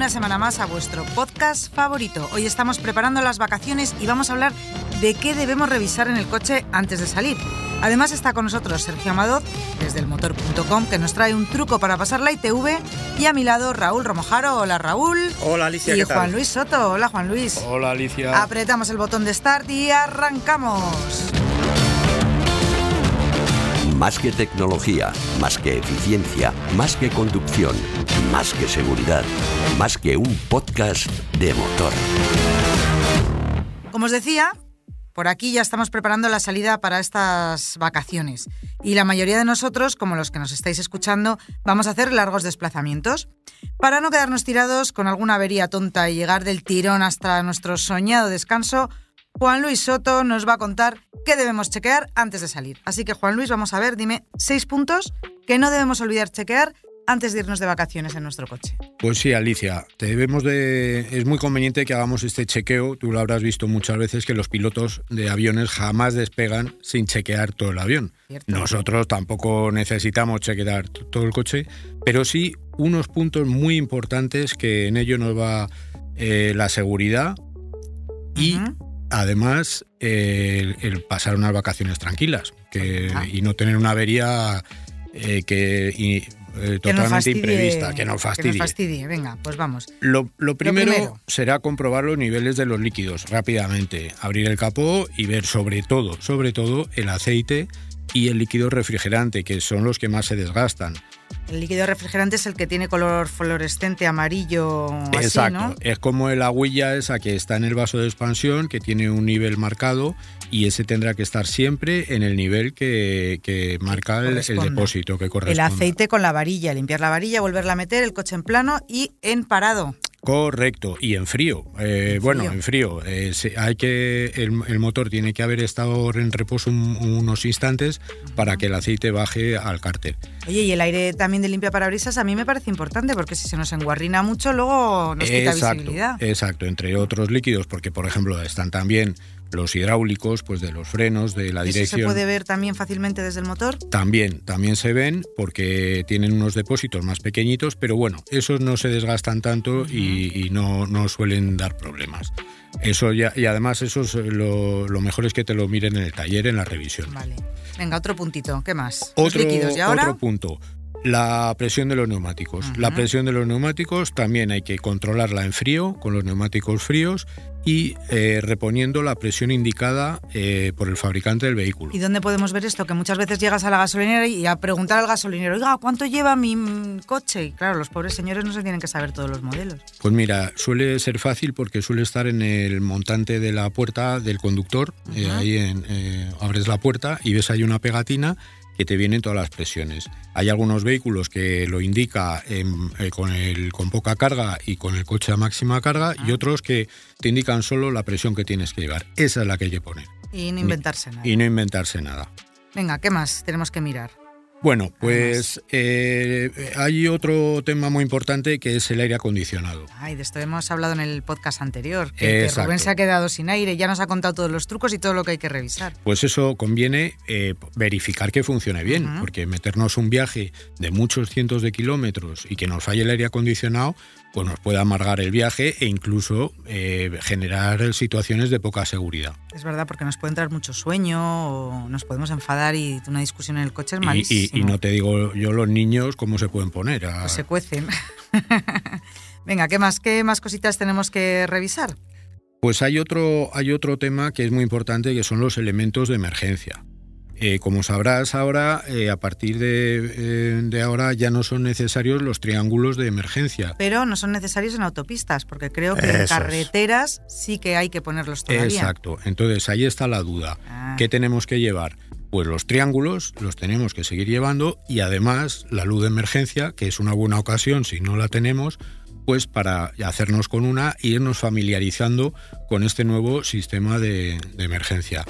Una semana más a vuestro podcast favorito. Hoy estamos preparando las vacaciones y vamos a hablar de qué debemos revisar en el coche antes de salir. Además está con nosotros Sergio Amador, desde elmotor.com, que nos trae un truco para pasar la ITV. Y a mi lado Raúl Romojaro. Hola Raúl. Hola Alicia. Y ¿qué tal? Juan Luis Soto. Hola Juan Luis. Hola Alicia. Apretamos el botón de start y arrancamos. Más que tecnología, más que eficiencia, más que conducción, más que seguridad, más que un podcast de motor. Como os decía, por aquí ya estamos preparando la salida para estas vacaciones. Y la mayoría de nosotros, como los que nos estáis escuchando, vamos a hacer largos desplazamientos. Para no quedarnos tirados con alguna avería tonta y llegar del tirón hasta nuestro soñado descanso, Juan Luis Soto nos va a contar qué debemos chequear antes de salir. Así que Juan Luis, vamos a ver, dime seis puntos que no debemos olvidar chequear antes de irnos de vacaciones en nuestro coche. Pues sí, Alicia, te debemos de. Es muy conveniente que hagamos este chequeo. Tú lo habrás visto muchas veces que los pilotos de aviones jamás despegan sin chequear todo el avión. Cierto. Nosotros tampoco necesitamos chequear todo el coche, pero sí unos puntos muy importantes que en ello nos va eh, la seguridad y. además eh, el, el pasar unas vacaciones tranquilas que, Ah. y no tener una avería eh, que y, eh, totalmente fastidie- imprevista, que nos fastidie. Que nos fastidie. Venga, pues vamos. Lo, lo primero, primero. será comprobar los niveles de los líquidos rápidamente, abrir el capó y ver sobre todo, sobre todo el aceite y el líquido refrigerante, que son los que más se desgastan. El líquido refrigerante es el que tiene color fluorescente amarillo así, Exacto, ¿no? es como el agüilla esa que está en el vaso de expansión, que tiene un nivel marcado y ese tendrá que estar siempre en el nivel que, que marca el, el depósito que El corresponde. aceite con la varilla, limpiar la varilla, volverla a meter, el coche en plano y en parado. Correcto, y en frío. Eh, En bueno, frío. en frío. Eh, se- hay que el, el motor tiene que haber estado en reposo un- unos instantes para que el aceite baje al cárter. Oye, y el aire también de limpia parabrisas a mí me parece importante porque si se nos enguarrina mucho luego nos quita exacto, visibilidad. exacto, entre otros líquidos, porque por ejemplo están también los hidráulicos, pues de los frenos, de la ¿Eso se puede ver también fácilmente desde el motor? También, también se ven porque tienen unos depósitos más pequeñitos, pero bueno, esos no se desgastan tanto y, y no, no suelen dar problemas. Eso ya, y además eso es lo, lo mejor es que te lo miren en el taller, en la revisión. Vale. Venga, otro puntito. ¿Qué más? Los Otro, líquidos. ¿Y ahora? otro punto, la presión de los neumáticos. La Ujú. presión de los neumáticos también hay que controlarla en frío, con los neumáticos fríos y eh, reponiendo la presión indicada eh, por el fabricante del vehículo. ¿Y dónde podemos ver esto? Que muchas veces llegas a la gasolinera y a preguntar al gasolinero, oiga, ¿cuánto lleva mi coche? Y claro, los pobres señores no se tienen que saber todos los modelos. Pues mira, suele ser fácil porque suele estar en el montante de la puerta del conductor. eh, ahí en, abres la puerta y ves ahí una pegatina que te vienen todas las presiones. Hay algunos vehículos que lo indica eh, con, el, con poca carga y con el coche a máxima carga y Ah. otros que te indican solo la presión que tienes que llevar. Esa es la que hay que poner Y no inventarse nada. y no inventarse nada. Venga, ¿qué más tenemos que mirar? Bueno, pues eh, hay otro tema muy importante que es el aire acondicionado. Ay, de esto hemos hablado en el podcast anterior. Que, que. Rubén se ha quedado sin aire, ya nos ha contado todos los trucos y todo lo que hay que revisar. Pues eso conviene eh, verificar que funcione bien, porque meternos un viaje de muchos cientos de kilómetros y que nos falle el aire acondicionado, pues nos puede amargar el viaje e incluso eh, generar situaciones de poca seguridad. Es verdad, porque nos puede entrar mucho sueño o nos podemos enfadar y una discusión en el coche es Y- malísimo. Y, y no te digo yo los niños cómo se pueden poner. a- Pues se cuecen. Venga, ¿qué más? ¿Qué más cositas tenemos que revisar? Pues hay otro, hay otro tema que es muy importante, que son los elementos de emergencia. Eh, como sabrás ahora, eh, a partir de, eh, de ahora ya no son necesarios los triángulos de emergencia. Pero no son necesarios en autopistas, porque creo que en carreteras sí que hay que ponerlos todavía. Exacto. Entonces ahí está la duda. Ah. ¿Qué tenemos que llevar? Pues los triángulos los tenemos que seguir llevando y además la luz de emergencia, que es una buena ocasión si no la tenemos, pues para hacernos con una e irnos familiarizando con este nuevo sistema de, de emergencia.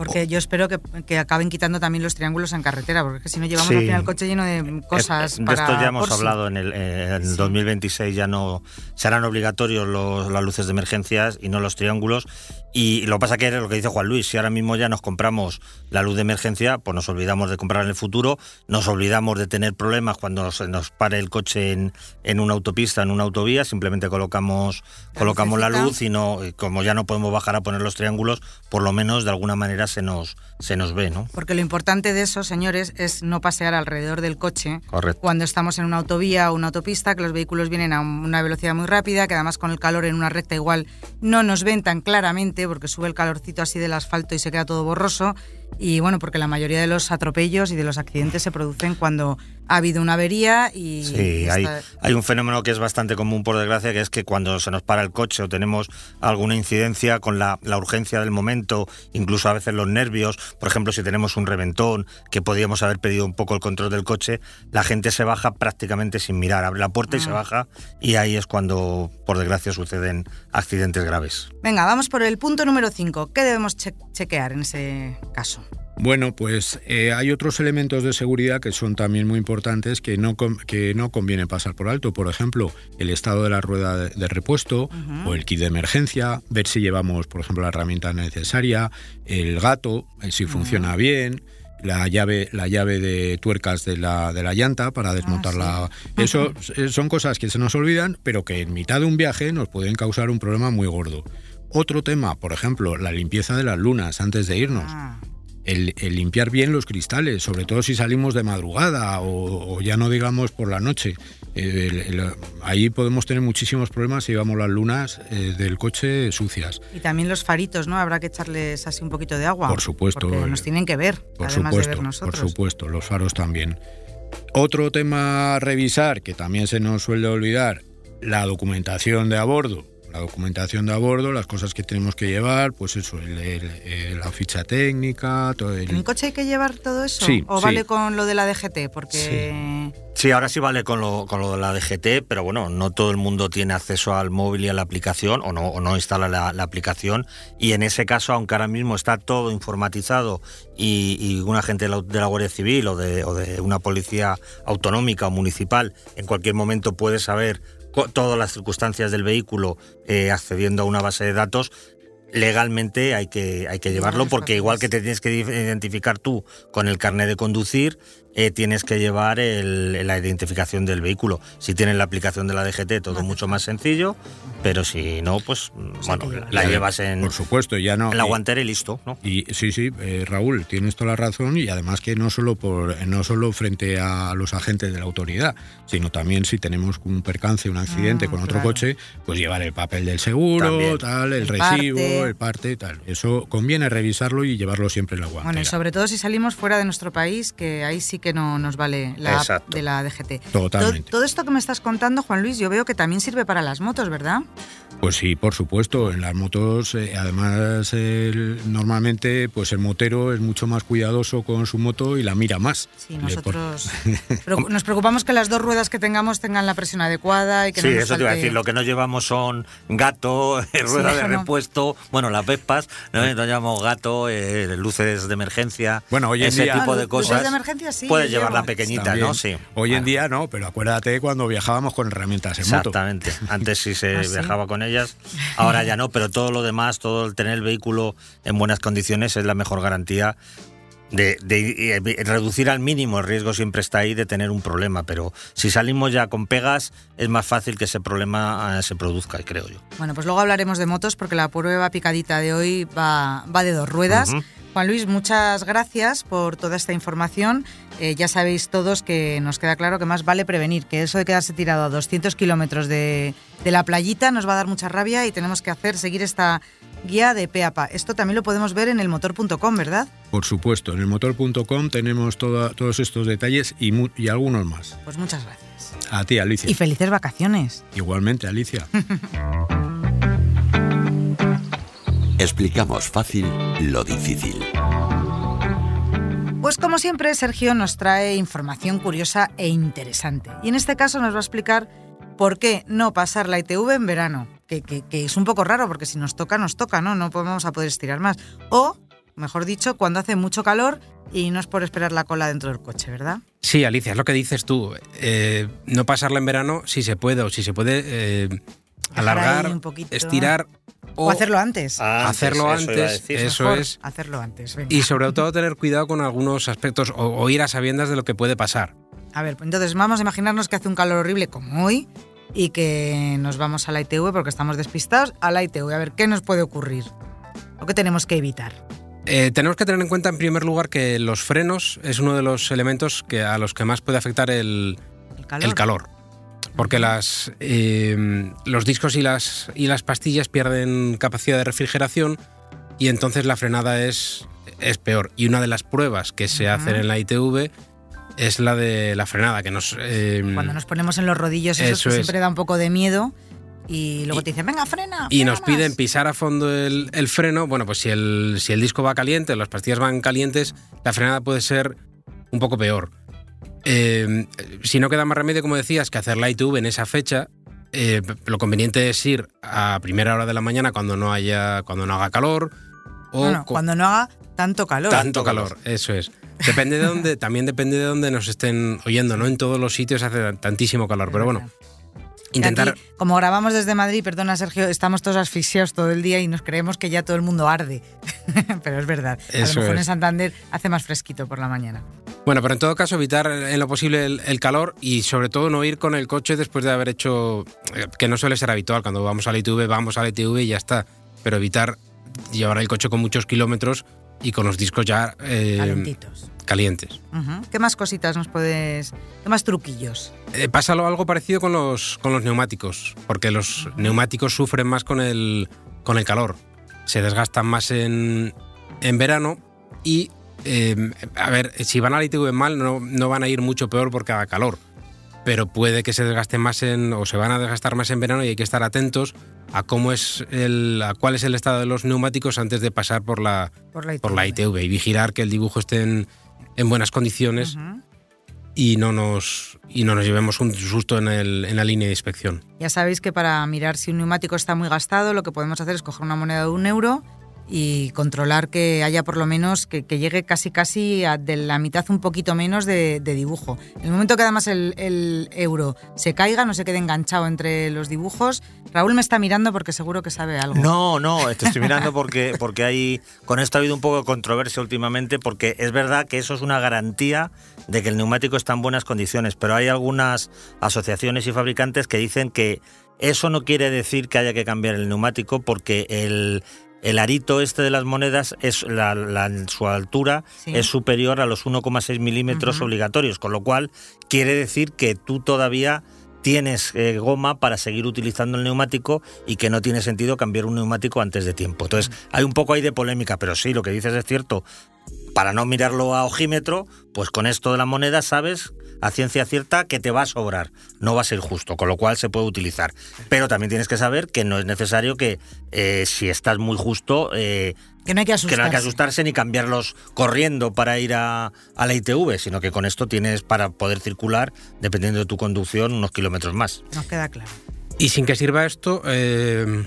Porque yo espero que, acaben quitando también los triángulos en carretera, porque si no llevamos al final el coche lleno de cosas. de esto ya hemos hablado en el, 2026, ya no serán obligatorios las luces de emergencias y no los triángulos. Y lo que pasa que es lo que dice Juan Luis, si ahora mismo ya nos compramos la luz de emergencia, pues nos olvidamos de comprar en el futuro, nos olvidamos de tener problemas cuando se nos pare el coche en, en una autopista, en una autovía, simplemente colocamos, colocamos la luz y no, como ya no podemos bajar a poner los triángulos, por lo menos de alguna manera se nos, se nos ve, ¿no? Porque lo importante de eso, señores, es no pasear alrededor del coche Correcto. cuando estamos en una autovía o una autopista, que los vehículos vienen a una velocidad muy rápida, que además con el calor en una recta igual no nos ven tan claramente porque sube el calorcito así del asfalto y se queda todo borroso y bueno, porque la mayoría de los atropellos y de los accidentes se producen cuando ha habido una avería y... Sí, hay, hay, un fenómeno que es bastante común, por desgracia, que es que cuando se nos para el coche o tenemos alguna incidencia con la, la urgencia del momento, incluso a veces los nervios, por ejemplo, si tenemos un reventón, que podíamos haber pedido un poco el control del coche, la gente se baja prácticamente sin mirar, abre la puerta y se ah. baja y ahí es cuando, por desgracia, suceden accidentes graves. Venga, vamos por el punto número 5. ¿Qué debemos chequear en ese caso? Bueno, pues eh, hay otros elementos de seguridad que son también muy importantes que no, que no conviene pasar por alto. Por ejemplo, el estado de la rueda de, repuesto o el kit de emergencia, ver si llevamos, por ejemplo, la herramienta necesaria, el gato, eh, si funciona bien la llave, la llave de tuercas de la, de la llanta para desmontarla. Ah, Eso son cosas que se nos olvidan, pero que en mitad de un viaje nos pueden causar un problema muy gordo. Otro tema, por ejemplo, la limpieza de las lunas antes de irnos. Ah el, limpiar bien los cristales, sobre todo si salimos de madrugada o, ya no digamos por la noche. ahí podemos tener muchísimos problemas si llevamos las lunas eh, del coche sucias. Y también los faritos, ¿no? Habrá que echarles así un poquito de agua. Por supuesto. Porque nos tienen que ver, por además supuesto, de ver nosotros. Por supuesto, los faros también. Otro tema a revisar, que también se nos suele olvidar, la documentación de a bordo la documentación de a bordo, las cosas que tenemos que llevar, pues eso, la ficha técnica, todo el... ¿En el coche hay que llevar todo eso? Sí. ¿O vale con lo de la DGT? Porque... Sí. ahora sí vale con lo, con lo de la DGT, pero bueno, no todo el mundo tiene acceso al móvil y a la aplicación o no, o no instala la, aplicación y en ese caso, aunque ahora mismo está todo informatizado y, y un agente de la, de la Guardia Civil o de, o de una policía autonómica o municipal en cualquier momento puede saber todas las circunstancias del vehículo eh, accediendo a una base de datos, legalmente hay que, hay que llevarlo porque igual que te tienes que identificar tú con el carnet de conducir, eh, tienes que llevar la identificación del vehículo. Si tienes la aplicación de la DGT, todo mucho más sencillo, pero si no, pues bueno, la llevas en, por supuesto, ya no, la guantera y listo. ¿no? Y sí, sí, eh, Raúl, tienes toda la razón y además que no solo por no solo frente a los agentes de la autoridad, sino también si tenemos un percance, un accidente ah, con otro coche, pues llevar el papel del seguro, tal, el, recibo, el parte, tal. Eso conviene revisarlo y llevarlo siempre en la guantera. Bueno, y sobre todo si salimos fuera de nuestro país, que ahí sí que no nos vale la app de la DGT. Totalmente. Todo, esto que me estás contando, Juan Luis, yo veo que también sirve para las motos, ¿verdad? Pues sí, por supuesto. En las motos, eh, además, normalmente, pues el motero es mucho más cuidadoso con su moto y la mira más. Sí, nosotros nos preocupamos que las dos ruedas que tengamos tengan la presión adecuada y que sí, no eso te iba a decir. Lo que no llevamos son gato, rueda de repuesto, bueno, las Vespas, ¿no? nos llamamos gato, eh, luces de emergencia, bueno, hoy en ese día, tipo de cosas. Luces de emergencia sí. Puedes llevar la pequeñita, ¿no? Sí. Hoy en día no, pero acuérdate cuando viajábamos con herramientas en moto. Exactamente. Antes sí se ¿Ah, viajaba con ellas, ahora ya no, pero todo lo demás, todo el tener el vehículo en buenas condiciones es la mejor garantía de, de, reducir al mínimo el riesgo siempre está ahí de tener un problema, pero si salimos ya con pegas es más fácil que ese problema eh, se produzca, creo yo. Bueno, pues luego hablaremos de motos porque la prueba picadita de hoy va, va de dos ruedas. Juan Luis, muchas gracias por toda esta información. Eh, ya sabéis todos que nos queda claro que más vale prevenir, que eso de quedarse tirado a 200 kilómetros de, de la playita nos va a dar mucha rabia y tenemos que hacer, seguir esta guía de PEAPA. Esto también lo podemos ver en el motor.com, ¿verdad? Por supuesto, en el motor.com tenemos todos estos detalles y, y algunos más. Pues muchas gracias. A ti, Alicia. Y felices vacaciones. Igualmente, Alicia. Explicamos fácil lo difícil. Pues como siempre, Sergio nos trae información curiosa e interesante. Y en este caso nos va a explicar ¿por qué no pasar la ITV en verano? Que, que- que es un poco raro porque si nos toca, nos toca, ¿no? No vamos a poder estirar más. O, mejor dicho, cuando hace mucho calor y no es por esperar la cola dentro del coche, ¿verdad? Sí, Alicia, es lo que dices tú. Eh, no pasarla en verano si se puede, o si se puede eh, alargar, ahí un poquito. estirar O, hacerlo antes. Ah, hacerlo eso antes, decir. eso Mejor es. Hacerlo antes. venga. Y sobre todo tener cuidado con algunos aspectos o, o ir a sabiendas de lo que puede pasar. A ver, pues entonces vamos a imaginarnos que hace un calor horrible como hoy y que nos vamos a la ITV porque estamos despistados a la ITV. A ver, ¿qué nos puede ocurrir? ¿O qué tenemos que evitar? Eh, tenemos que tener en cuenta en primer lugar que los frenos es uno de los elementos que, a los que más puede afectar el, El calor. el calor. Porque las, eh, los discos y las, y las pastillas pierden capacidad de refrigeración y entonces la frenada es, es peor. Y una de las pruebas que se hacen en la ITV es la de la frenada, que nos... eh, Cuando nos ponemos en los rodillos, eso, Eso que es. siempre da un poco de miedo y luego Y- te dicen, venga, frena. y frena nos más". piden pisar a fondo el, el freno. Bueno, pues si el, si el disco va caliente, las pastillas van calientes, la frenada puede ser un poco peor. Eh, si no queda más remedio, como decías, que hacer la ITV en esa fecha, eh, lo conveniente es ir a primera hora de la mañana cuando no haya, cuando no haga calor o Bueno, cuando no haga tanto calor. tanto calor. Eso es. Depende de dónde, también depende de dónde nos estén oyendo. No en todos los sitios hace tantísimo calor, pero bueno. Intentar. Aquí, como grabamos desde Madrid, perdona Sergio, estamos todos asfixiados todo el día y nos creemos que ya todo el mundo arde. pero es verdad. a lo mejor en. Santander hace más fresquito por la mañana. Bueno, pero en todo caso evitar en lo posible el, el calor y sobre todo no ir con el coche después de haber hecho, eh, que no suele ser habitual, cuando vamos a la ITV, vamos a la ITV y ya está, pero evitar llevar el coche con muchos kilómetros y con los discos ya eh, Calentitos. Calientes. Ujú. ¿Qué más cositas nos puedes.? ¿Qué más truquillos? Eh, pasa lo- algo parecido con los, con los neumáticos, porque los neumáticos sufren más con el, con el calor, se desgastan más en, en verano y, eh, a ver, si van a la ITV mal no, no van a ir mucho peor porque haga calor, pero puede que se desgasten más en, o se van a desgastar más en verano y hay que estar atentos a cómo es el, a cuál es el estado de los neumáticos antes de pasar por la, Por la ITV. por la ITV y vigilar que el dibujo esté en, en buenas condiciones y no nos, y no nos llevemos un susto en, el- en la línea de inspección. Ya sabéis que para mirar si un neumático está muy gastado, lo que podemos hacer es coger una moneda de un euro y controlar que haya por lo menos, que, llegue casi casi de la mitad un poquito menos de, dibujo. En el momento que además el, el euro se caiga, no se quede enganchado entre los dibujos, Raúl me está mirando porque seguro que sabe algo. No, no, te estoy mirando porque, porque hay. Con esto ha habido un poco de controversia últimamente, porque es verdad que eso es una garantía de que el neumático está en buenas condiciones, pero hay algunas asociaciones y fabricantes que dicen que eso no quiere decir que haya que cambiar el neumático, porque el. El arito este de las monedas es la, la- su altura Sí. es superior a los 1,6 milímetros obligatorios, con lo cual quiere decir que tú todavía tienes eh, goma para seguir utilizando el neumático y que no tiene sentido cambiar un neumático antes de tiempo. Entonces, hay un poco ahí de polémica, pero sí, lo que dices es cierto. Para no mirarlo a ojímetro, pues con esto de la moneda sabes a ciencia cierta que te va a sobrar, no va a ser justo, con lo cual se puede utilizar. Pero también tienes que saber que no es necesario que eh, si estás muy justo, eh, Que no hay que que asustarse. no hay que asustarse ni cambiarlos corriendo para ir a, a la ITV, sino que con esto tienes para poder circular, dependiendo de tu conducción, unos kilómetros más. Nos queda claro. Y sin que sirva esto, eh,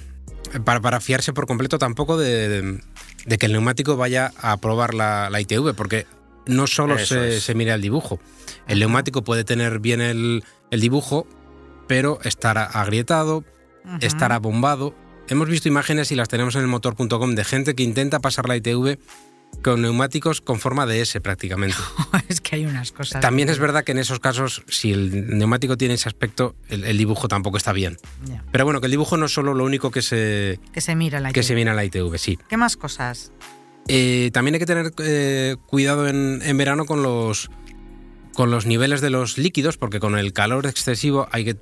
para, para fiarse por completo tampoco de, de- de que el neumático vaya a probar la, la ITV, porque no solo se, mira el dibujo. El neumático puede tener bien el, el dibujo, pero estará agrietado, estará bombado. Hemos visto imágenes y las tenemos en el motor.com de gente que intenta pasar la ITV con neumáticos con forma de S prácticamente. es que hay unas cosas. También es verdad que en esos casos, si el neumático tiene ese aspecto, el, el dibujo tampoco está bien. Pero bueno, que el dibujo no es solo lo único que se, Que se mira la que ITV. se mira en la ITV, sí. ¿Qué más cosas? Eh, también hay que tener eh, cuidado en, en verano con los, con los niveles de los líquidos, porque con el calor excesivo hay que,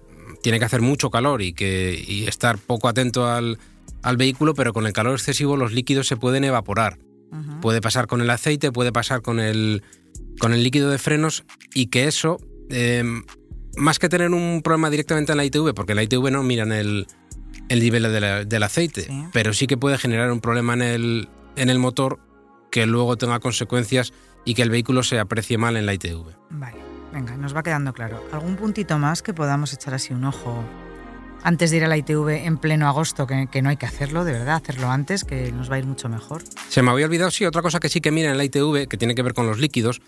tiene que hacer mucho calor y, que, y estar poco atento al, al vehículo, pero con el calor excesivo los líquidos se pueden evaporar. Puede pasar con el aceite, puede pasar con el, con el líquido de frenos y que eso, eh, más que tener un problema directamente en la ITV, porque en la ITV no miran el, el nivel de la- del aceite, Sí. pero sí que puede generar un problema en el, en el motor que luego tenga consecuencias y que el vehículo se aprecie mal en la ITV. Vale, venga, nos va quedando claro. ¿Algún puntito más que podamos echar así un ojo antes de ir a la ITV en pleno agosto, que, que, no hay que hacerlo, de verdad, hacerlo antes, que nos va a ir mucho mejor. Se me había olvidado, sí, otra cosa que sí que miren en la ITV, que tiene que ver con los líquidos,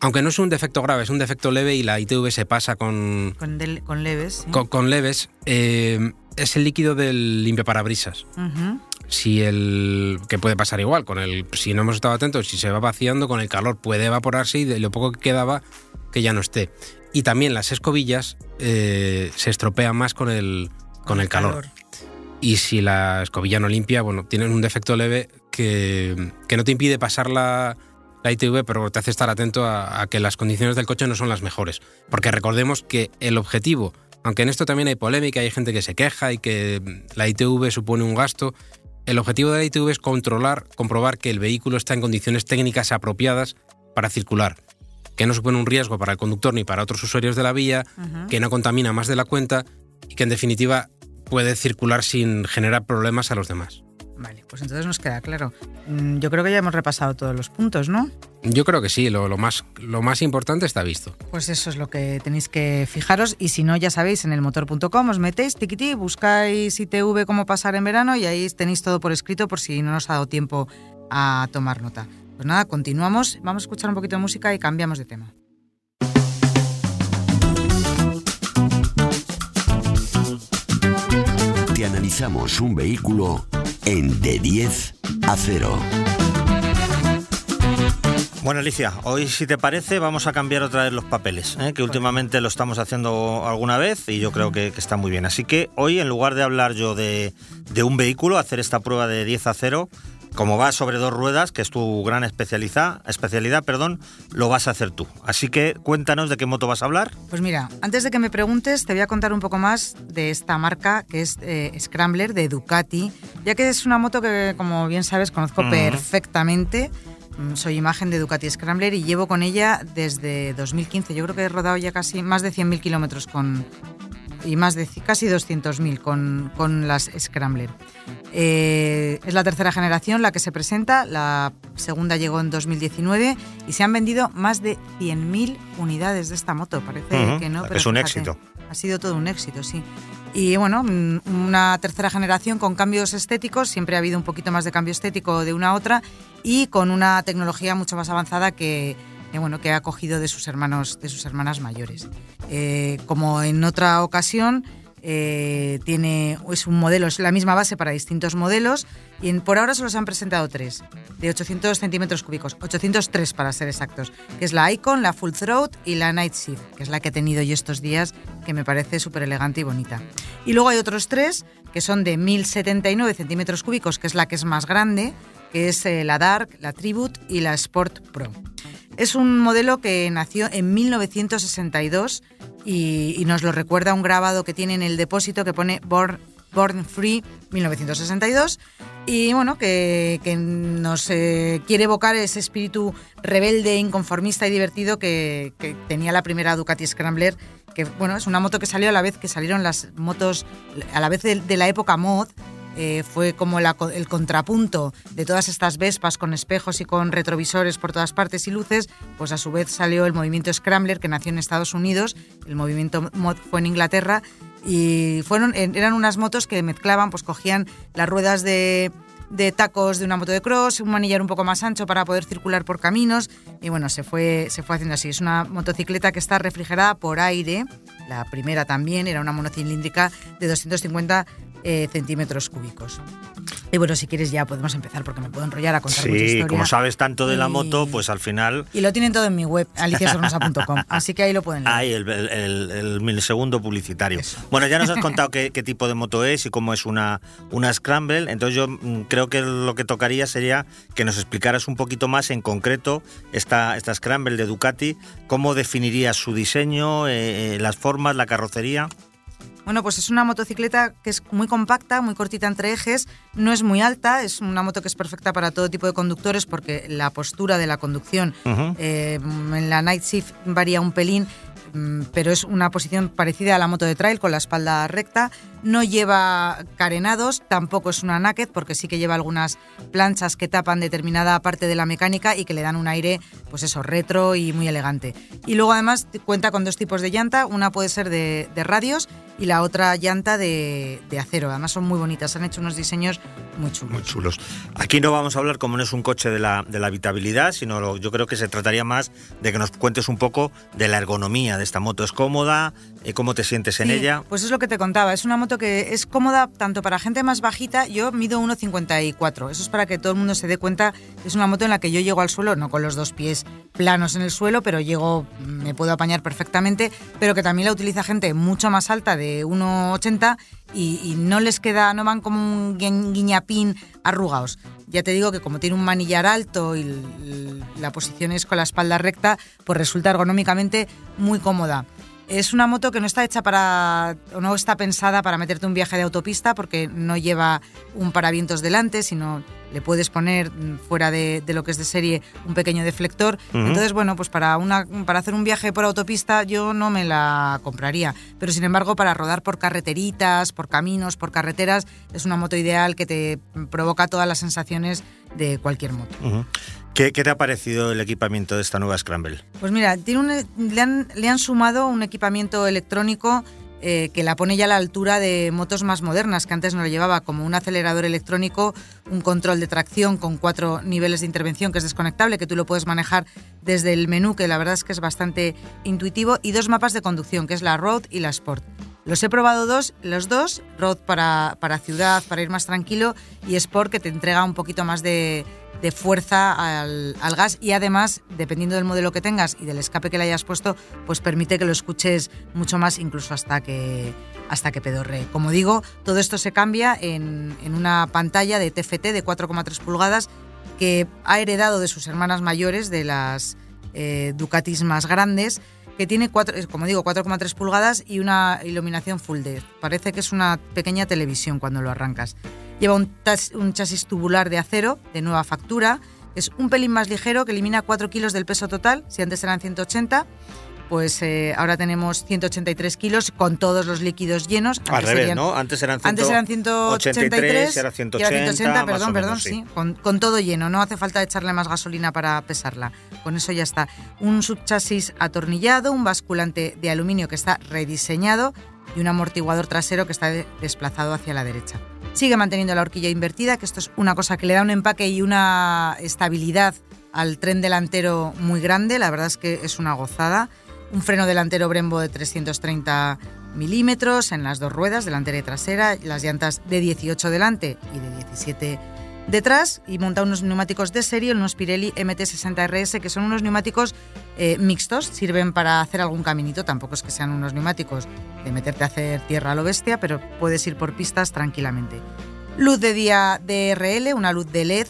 aunque no es un defecto grave, es un defecto leve y la ITV se pasa con... Con, del, con leves. ¿sí? Con, con leves, eh, es el líquido del limpiaparabrisas. Uh -huh. Si el. que puede pasar igual, con el. Si no hemos estado atentos, si se va vaciando, con el calor puede evaporarse y de lo poco que quedaba, que ya no esté. Y también las escobillas eh, se estropean más con el, con el calor. calor. Y si la escobilla no limpia, bueno, tienen un defecto leve que, que no te impide pasar la, la ITV, pero te hace estar atento a, a que las condiciones del coche no son las mejores. Porque recordemos que el objetivo aunque en esto también hay polémica, hay gente que se queja y que la ITV supone un gasto, el objetivo de la ITV es controlar, comprobar que el vehículo está en condiciones técnicas apropiadas para circular, que no supone un riesgo para el conductor ni para otros usuarios de la vía, uh -huh. que no contamina más de la cuenta y que en definitiva puede circular sin generar problemas a los demás. Vale, pues entonces nos queda claro. Mm, Yo creo que ya hemos repasado todos los puntos, ¿no? Yo creo que sí, lo, lo, más, lo más importante está visto. Pues eso es lo que tenéis que fijaros y si no, ya sabéis, en el motor.com os metéis, tiquití, buscáis ITV cómo pasar en verano y ahí tenéis todo por escrito por si no nos ha dado tiempo a tomar nota. Pues nada, continuamos, vamos a escuchar un poquito de música y cambiamos de tema. Te analizamos un vehículo en de 10 a 0. Bueno, Alicia, hoy si te parece vamos a cambiar otra vez los papeles, ¿eh? que últimamente lo estamos haciendo alguna vez y yo creo que, está muy bien. Así que hoy en lugar de hablar yo de, de, un vehículo, hacer esta prueba de 10 a 0, como va sobre dos ruedas, que es tu gran especialidad, especialidad, perdón, lo vas a hacer tú. Así que cuéntanos de qué moto vas a hablar. Pues mira, antes de que me preguntes, te voy a contar un poco más de esta marca que es eh, Scrambler de Ducati, ya que es una moto que, como bien sabes, conozco mm. perfectamente. Soy imagen de Ducati Scrambler y llevo con ella desde 2015. Yo creo que he rodado ya casi más de 100.000 kilómetros con, y más de casi 200.000 con, con las Scrambler. Eh, es la tercera generación la que se presenta, la segunda llegó en 2019 y se han vendido más de 100.000 unidades de esta moto. Parece uh -huh. que no, pero es un fíjate, éxito. Ha sido todo un éxito, sí. Y bueno, una tercera generación con cambios estéticos, siempre ha habido un poquito más de cambio estético de una a otra y con una tecnología mucho más avanzada que, que bueno, que ha cogido de sus hermanos, de sus hermanas mayores. Eh, como en otra ocasión, eh, tiene es un modelo, es la misma base para distintos modelos y por ahora solo se han presentado tres, de 800 centímetros cúbicos, 803 para ser exactos, que es la Icon, la Full Throat y la Night Shift, que es la que he tenido yo estos días, que me parece súper elegante y bonita. Y luego hay otros tres, que son de 1079 centímetros cúbicos, que es la que es más grande, que es eh, la Dark, la Tribute y la Sport Pro. Es un modelo que nació en 1962 y, y, nos lo recuerda un grabado que tiene en el depósito que pone Born, Free 1962 y bueno, que, nos eh, quiere evocar ese espíritu rebelde, inconformista y divertido que, que, tenía la primera Ducati Scrambler, que bueno, es una moto que salió a la vez que salieron las motos, a la vez de, de la época mod, eh, fue como el contrapunto de todas estas Vespas con espejos y con retrovisores por todas partes y luces, pues a su vez salió el movimiento Scrambler que nació en Estados Unidos, el movimiento fue en Inglaterra y fueron eran unas motos que mezclaban, pues cogían las ruedas de, de tacos de una moto de cross, un manillar un poco más ancho para poder circular por caminos y bueno, se fue, se fue haciendo así. Es una motocicleta que está refrigerada por aire, la primera también era una monocilíndrica de 250 eh, centímetros cúbicos. Y bueno, si quieres ya podemos empezar porque me puedo enrollar a contar sí, mucha historia. como sabes tanto de y... la moto, pues al final... Y lo tienen todo en mi web, aliciasornosa.com, así que ahí lo pueden leer. Ahí, el, el, el, el milisegundo publicitario. Eso. Bueno, ya nos has contado qué, qué, tipo de moto es y cómo es una, una Scramble, entonces yo mm, creo que lo que tocaría sería que nos explicaras un poquito más en concreto esta, esta Scramble de Ducati, cómo definirías su diseño, eh, las formas, la carrocería. Bueno, pues es una motocicleta que es muy compacta, muy cortita entre ejes, no es muy alta, es una moto que es perfecta para todo tipo de conductores porque la postura de la conducción uh -huh. eh, en la Night Shift varía un pelín, mm, pero es una posición parecida a la moto de trail con la espalda recta. No lleva carenados, tampoco es una naked porque sí que lleva algunas planchas que tapan determinada parte de la mecánica y que le dan un aire, pues eso, retro y muy elegante. Y luego además cuenta con dos tipos de llanta, una puede ser de, de radios y la otra llanta de, de acero. Además son muy bonitas, han hecho unos diseños muy chulos. Muy chulos. Aquí no vamos a hablar, como no es un coche de la, de la habitabilidad, sino yo creo que se trataría más de que nos cuentes un poco de la ergonomía de esta moto. ¿Es cómoda? ¿Cómo te sientes en Sí, ella? Pues es lo que te contaba. Es una moto que es cómoda tanto para gente más bajita. Yo mido 1,54. Eso es para que todo el mundo se dé cuenta. Es una moto en la que yo llego al suelo, no con los dos pies planos en el suelo, pero llego, me puedo apañar perfectamente. Pero que también la utiliza gente mucho más alta, de 1,80, y, y no les queda, no van como un guiñ- guiñapín arrugados. Ya te digo que como tiene un manillar alto y la posición es con la espalda recta, pues resulta ergonómicamente muy cómoda. Es una moto que no está hecha para, no está pensada para meterte un viaje de autopista porque no lleva un paravientos delante, sino le puedes poner fuera de, de lo que es de serie un pequeño deflector. Entonces, bueno, pues para, una, para hacer un viaje por autopista yo no me la compraría. Pero sin embargo, para rodar por carreteritas, por caminos, por carreteras, es una moto ideal que te provoca todas las sensaciones de cualquier moto. ¿Qué, qué te ha parecido el equipamiento de esta nueva Scramble? Pues mira, tiene un- le, han, le han sumado un equipamiento electrónico eh, que la pone ya a la altura de motos más modernas, que antes no lo llevaba, como un acelerador electrónico, un control de tracción con cuatro niveles de intervención que es desconectable, que tú lo puedes manejar desde el menú, que la verdad es que es bastante intuitivo, y dos mapas de conducción, que es la Road y la Sport. Los he probado dos, los dos, Road para, para ciudad, para ir más tranquilo, y Sport que te entrega un poquito más de, de fuerza al, al gas y además, dependiendo del modelo que tengas y del escape que le hayas puesto, pues permite que lo escuches mucho más, incluso hasta que, hasta que pedorre. Como digo, todo esto se cambia en, en una pantalla de TFT de 4,3 pulgadas que ha heredado de sus hermanas mayores, de las eh, Ducatis más grandes, que tiene, cuatro, como digo, 4,3 pulgadas y una iluminación full LED. Parece que es una pequeña televisión cuando lo arrancas. Lleva un, un chasis tubular de acero de nueva factura. Es un pelín más ligero que elimina 4 kilos del peso total. Si antes eran 180, pues eh, ahora tenemos 183 kilos con todos los líquidos llenos. Al revés, serían- ¿no? Antes eran, antes eran 183 183 y ahora 180, más o perdón, perdón, menos, sí. Con, con todo lleno, no hace falta echarle más gasolina para pesarla. Con eso ya está. Un subchasis atornillado, un basculante de aluminio que está rediseñado y un amortiguador trasero que está de- desplazado hacia la derecha. Sigue manteniendo la horquilla invertida, que esto es una cosa que le da un empaque y una estabilidad al tren delantero muy grande. La verdad es que es una gozada. Un freno delantero Brembo de 330 milímetros en las dos ruedas, delantera y trasera, las llantas de 18 delante y de 17 detrás y monta unos neumáticos de serie, unos Pirelli MT60RS, que son unos neumáticos eh, mixtos, sirven para hacer algún caminito, tampoco es que sean unos neumáticos de meterte a hacer tierra a lo bestia, pero puedes ir por pistas tranquilamente. Luz de día DRL, una luz de LED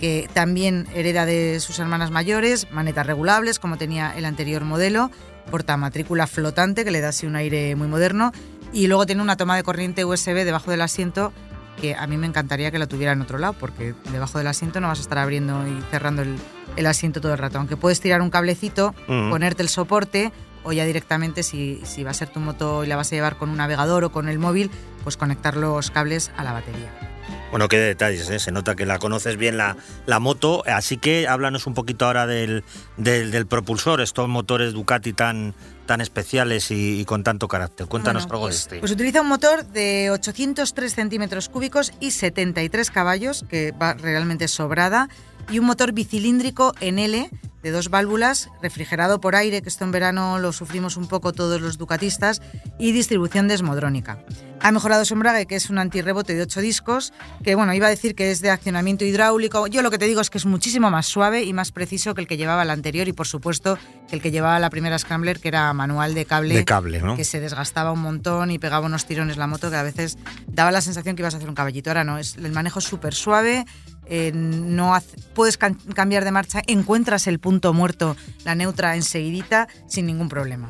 que también hereda de sus hermanas mayores, manetas regulables como tenía el anterior modelo, portamatrícula flotante que le da así un aire muy moderno y luego tiene una toma de corriente USB debajo del asiento que a mí me encantaría que la tuviera en otro lado porque debajo del asiento no vas a estar abriendo y cerrando el, el asiento todo el rato, aunque puedes tirar un cablecito, ponerte el soporte o ya directamente si, si va a ser tu moto y la vas a llevar con un navegador o con el móvil, pues conectar los cables a la batería. Bueno, qué detalles, ¿eh? se nota que la conoces bien la, la moto, así que háblanos un poquito ahora del, del, del propulsor, estos motores Ducati tan, tan especiales y, y con tanto carácter. Cuéntanos Bueno, algo pues, de este. Pues utiliza un motor de 803 centímetros cúbicos y 73 caballos, que va realmente sobrada, y un motor bicilíndrico en L de dos válvulas, refrigerado por aire, que esto en verano lo sufrimos un poco todos los ducatistas, y distribución desmodrónica. Ha mejorado su embrague, que es un antirrebote de 8 discos, que bueno, iba a decir que es de accionamiento hidráulico. Yo lo que te digo es que es muchísimo más suave y más preciso que el que llevaba el anterior y por supuesto que el que llevaba la primera Scrambler, que era manual de cable de cable, ¿no? que se desgastaba un montón y pegaba unos tirones la moto que a veces daba la sensación que ibas a hacer un caballito. Ahora no, es, el manejo es súper suave, eh, no hace- puedes cambiar de marcha, encuentras el punto muerto, la neutra enseguidita, sin ningún problema.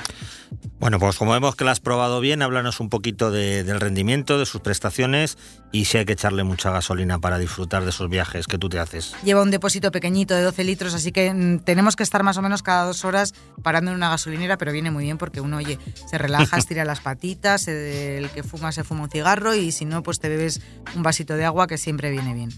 Bueno, pues como vemos que la has probado bien, háblanos un poquito de- del rendimiento, de sus prestaciones y si hay que echarle mucha gasolina para disfrutar de esos viajes que tú te haces. Lleva un depósito pequeñito de 12 litros, así que mm, tenemos que estar más o menos cada dos horas parando en una gasolinera, pero viene muy bien porque uno, oye, se relaja, estira las patitas, eh, el que fuma se fuma un cigarro y si no, pues te bebes un vasito de agua que siempre viene bien.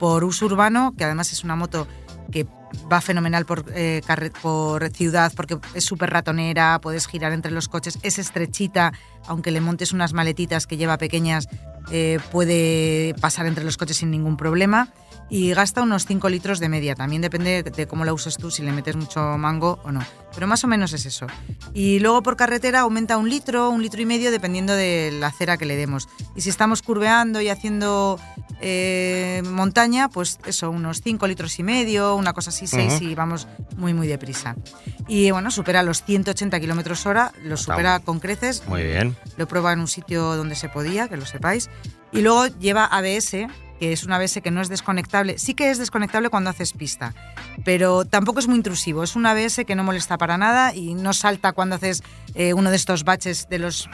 Por uso urbano, que además es una moto que va fenomenal por, eh, por ciudad porque es súper ratonera, puedes girar entre los coches, es estrechita, aunque le montes unas maletitas que lleva pequeñas, eh, puede pasar entre los coches sin ningún problema. Y gasta unos 5 litros de media, también depende de cómo la uses tú, si le metes mucho mango o no. Pero más o menos es eso. Y luego por carretera aumenta un litro, un litro y medio, dependiendo de la acera que le demos. Y si estamos curveando y haciendo eh, montaña, pues eso, unos 5 litros y medio, una cosa así, 6 Ujú. y vamos muy, muy deprisa. Y bueno, supera los 180 kilómetros hora, lo supera con creces. Muy bien. Lo probado en un sitio donde se podía, que lo sepáis. Y luego lleva ABS, que es un ABS que no es desconectable. Sí que es desconectable cuando haces pista, pero tampoco es muy intrusivo. Es un ABS que no molesta para nada y no salta cuando haces eh, uno de estos baches de los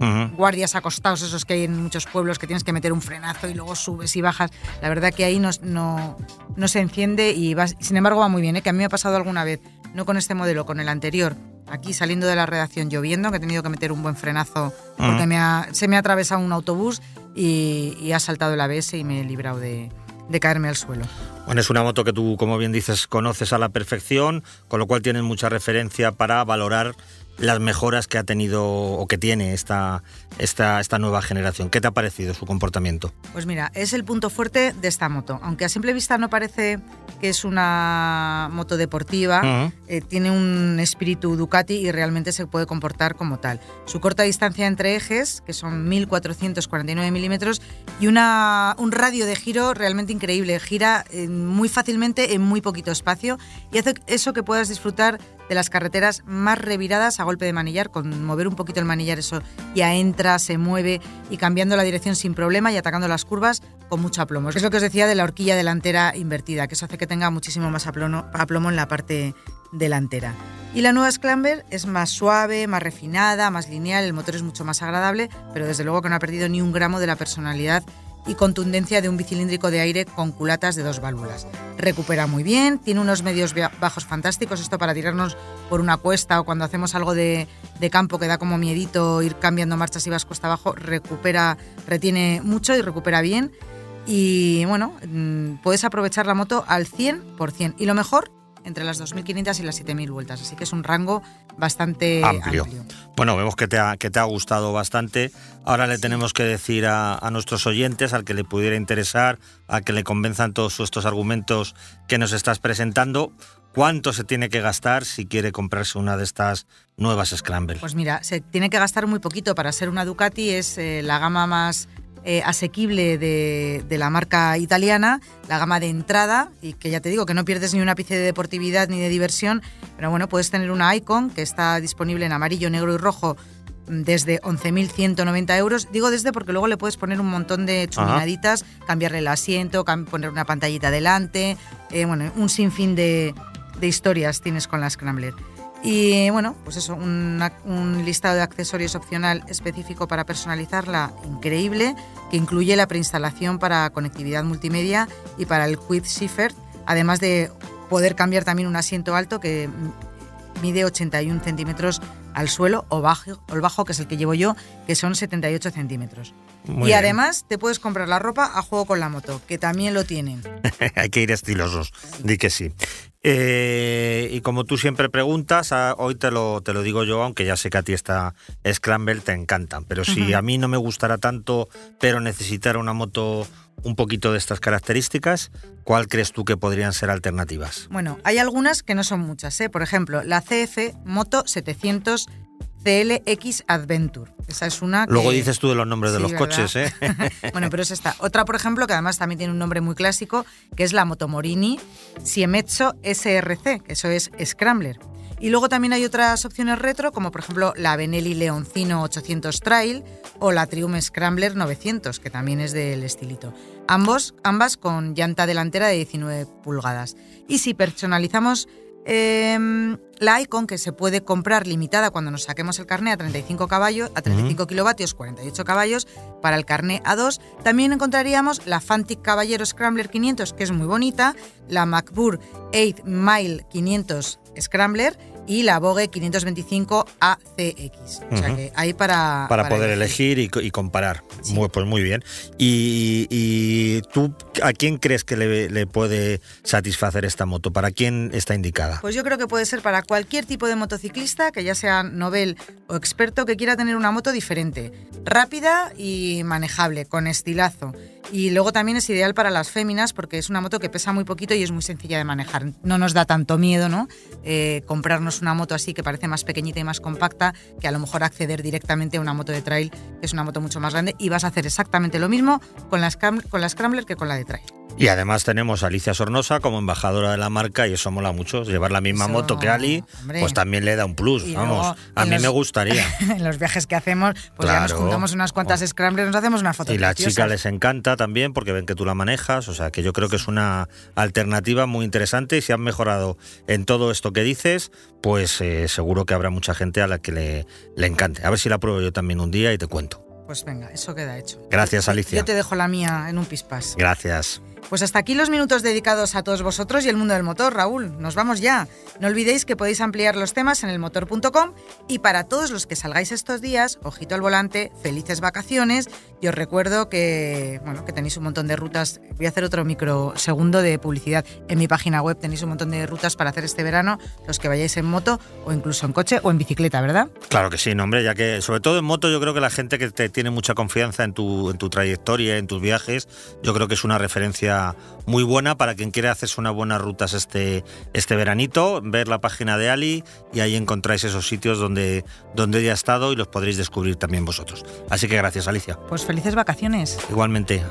mm, guardias acostados, esos que hay en muchos pueblos, que tienes que meter un frenazo y luego subes y bajas. La verdad que ahí no, no, no se enciende y va, sin embargo va muy bien, ¿eh? que a mí me ha pasado alguna vez, no con este modelo, con el anterior. Aquí saliendo de la redacción lloviendo, que he tenido que meter un buen frenazo porque Ujú. me ha- se me ha atravesado un autobús y, y ha saltado el ABS y me he librado de, de caerme al suelo. Bueno, es una moto que tú, como bien dices, conoces a la perfección, con lo cual tienes mucha referencia para valorar las mejoras que ha tenido o que tiene esta, esta, esta nueva generación. ¿Qué te ha parecido su comportamiento? Pues mira, es el punto fuerte de esta moto. Aunque a simple vista no parece que es una moto deportiva, eh, tiene un espíritu Ducati y realmente se puede comportar como tal. Su corta distancia entre ejes, que son 1449 milímetros, y una, un radio de giro realmente increíble. Gira eh, muy fácilmente en muy poquito espacio y hace eso que puedas disfrutar de las carreteras más reviradas a golpe de manillar, con mover un poquito el manillar eso ya entra, se mueve y cambiando la dirección sin problema y atacando las curvas con mucho aplomo. Es lo que os decía de la horquilla delantera invertida, que eso hace que tenga muchísimo más aplomo, en la parte delantera. Y la nueva Scrambler es más suave, más refinada, más lineal, el motor es mucho más agradable, pero desde luego que no ha perdido ni un gramo de la personalidad y contundencia de un bicilíndrico de aire con culatas de dos válvulas. Recupera muy bien, tiene unos medios bajos fantásticos, esto para tirarnos por una cuesta o cuando hacemos algo de, de campo que da como miedito ir cambiando marchas y vas cuesta abajo, recupera, retiene mucho y recupera bien. Y bueno, mm, puedes aprovechar la moto al 100%. Y lo mejor, entre las 2.500 y las 7.000 vueltas. Así que es un rango bastante Amplio. amplio. Bueno, vemos que te ha, que te ha gustado bastante. Ahora le tenemos que decir a, a nuestros oyentes, al que le pudiera interesar, a que le convenzan todos estos argumentos que nos estás presentando, cuánto se tiene que gastar si quiere comprarse una de estas nuevas Scramble. Pues mira, se tiene que gastar muy poquito para ser una Ducati, es eh, la gama más eh, asequible de, de la marca italiana, la gama de entrada, y que ya te digo que no pierdes ni un ápice de deportividad ni de diversión, pero bueno, puedes tener una Icon que está disponible en amarillo, negro y rojo mm, desde 11.190 euros. Digo desde porque luego le puedes poner un montón de chuminaditas, cambiarle el asiento, cam- poner una pantallita delante, eh, bueno, un sinfín de, de historias tienes con la Scrambler. Y bueno, pues eso, una- un listado de accesorios opcional específico para personalizarla increíble, que incluye la preinstalación para conectividad multimedia y para el Quick Shifter, además de poder cambiar también un asiento alto que mide 81 centímetros al suelo o bajo, o el bajo, que es el que llevo yo, que son 78 centímetros. Muy y bien. además te puedes comprar la ropa a juego con la moto, que también lo tienen. Hay que ir estilosos, di que sí. Eh, y como tú siempre preguntas, ah, hoy te lo, te lo digo yo, aunque ya sé que a ti esta Scramble te encantan, pero si a mí no me gustara tanto, pero necesitara una moto un poquito de estas características, ¿cuál crees tú que podrían ser alternativas? Bueno, hay algunas que no son muchas, ¿eh? Por ejemplo, la CF Moto 700 CLX Adventure. Esa es una que... Luego dices tú de los nombres de los ¿verdad? coches, ¿eh? bueno, pero es esta. Otra, por ejemplo, que además también tiene un nombre muy clásico, que es la Motomorini Siemezzo SRC, que eso es Scrambler. Y luego también hay otras opciones retro, como por ejemplo la Benelli Leoncino 800 Trail o la Triumph Scrambler 900, que también es del estilito. Ambos, ambas con llanta delantera de 19 pulgadas. Y si personalizamos em, la Icon, que se puede comprar limitada cuando nos saquemos el carné a 35 caballos, a 35 kilovatios, 48 caballos, para el carné A2, también encontraríamos la Fantic Caballero Scrambler 500, que es muy bonita, la MacBook 8 Mile 500 Scrambler y la Vogue 525 ACX. O sea que hay para... Para, poder elegir, y, comparar. Muy, pues muy bien. Y, tú, ¿a quién crees que le, puede satisfacer esta moto? ¿Para quién está indicada? Pues yo creo que puede ser para cualquier tipo de motociclista, que ya sea novel o experto, que quiera tener una moto diferente, rápida y manejable, con estilazo. Y luego también es ideal para las féminas porque es una moto que pesa muy poquito y es muy sencilla de manejar. No nos da tanto miedo, ¿no? Eh, comprarnos una moto así que parece más pequeñita y más compacta que a lo mejor acceder directamente a una moto de trail, que es una moto mucho más grande, y vas a hacer exactamente lo mismo con la, con la Scrambler que con la de trail. Y además tenemos a Alicia Sornosa como embajadora de la marca y eso mola mucho. Llevar la misma moto que Ali, pues también le da un plus. Vamos, a mí me gustaría. en los viajes que hacemos, pues ya nos juntamos unas cuantas scramblers, nos hacemos una foto. Y la chica les encanta también porque ven que tú la manejas. O sea que yo creo que es una alternativa muy interesante y si han mejorado en todo esto que dices, pues eh, seguro que habrá mucha gente a la que le, le encante. A ver si la pruebo yo también un día y te cuento. Pues venga, eso queda hecho. Gracias, Alicia. Yo te dejo la mía en un pispas. Gracias. Pues hasta aquí los minutos dedicados a todos vosotros y el mundo del motor, Raúl. Nos vamos ya. No olvidéis que podéis ampliar los temas en elmotor.com y para todos los que salgáis estos días, ojito al volante, felices vacaciones. Y os recuerdo que, bueno, que tenéis un montón de rutas. Voy a hacer otro microsegundo de publicidad. En mi página web tenéis un montón de rutas para hacer este verano, los que vayáis en moto o incluso en coche o en bicicleta, ¿verdad? Claro que sí, no, hombre, ya que sobre todo en moto yo creo que la gente que te tiene mucha confianza en tu, en tu trayectoria, en tus viajes, yo creo que es una referencia muy buena para quien quiera hacerse unas buenas rutas este, este veranito, ver la página de Ali y ahí encontráis esos sitios donde, donde ella ha estado y los podréis descubrir también vosotros. Así que gracias, Alicia. Pues felices vacaciones. Igualmente.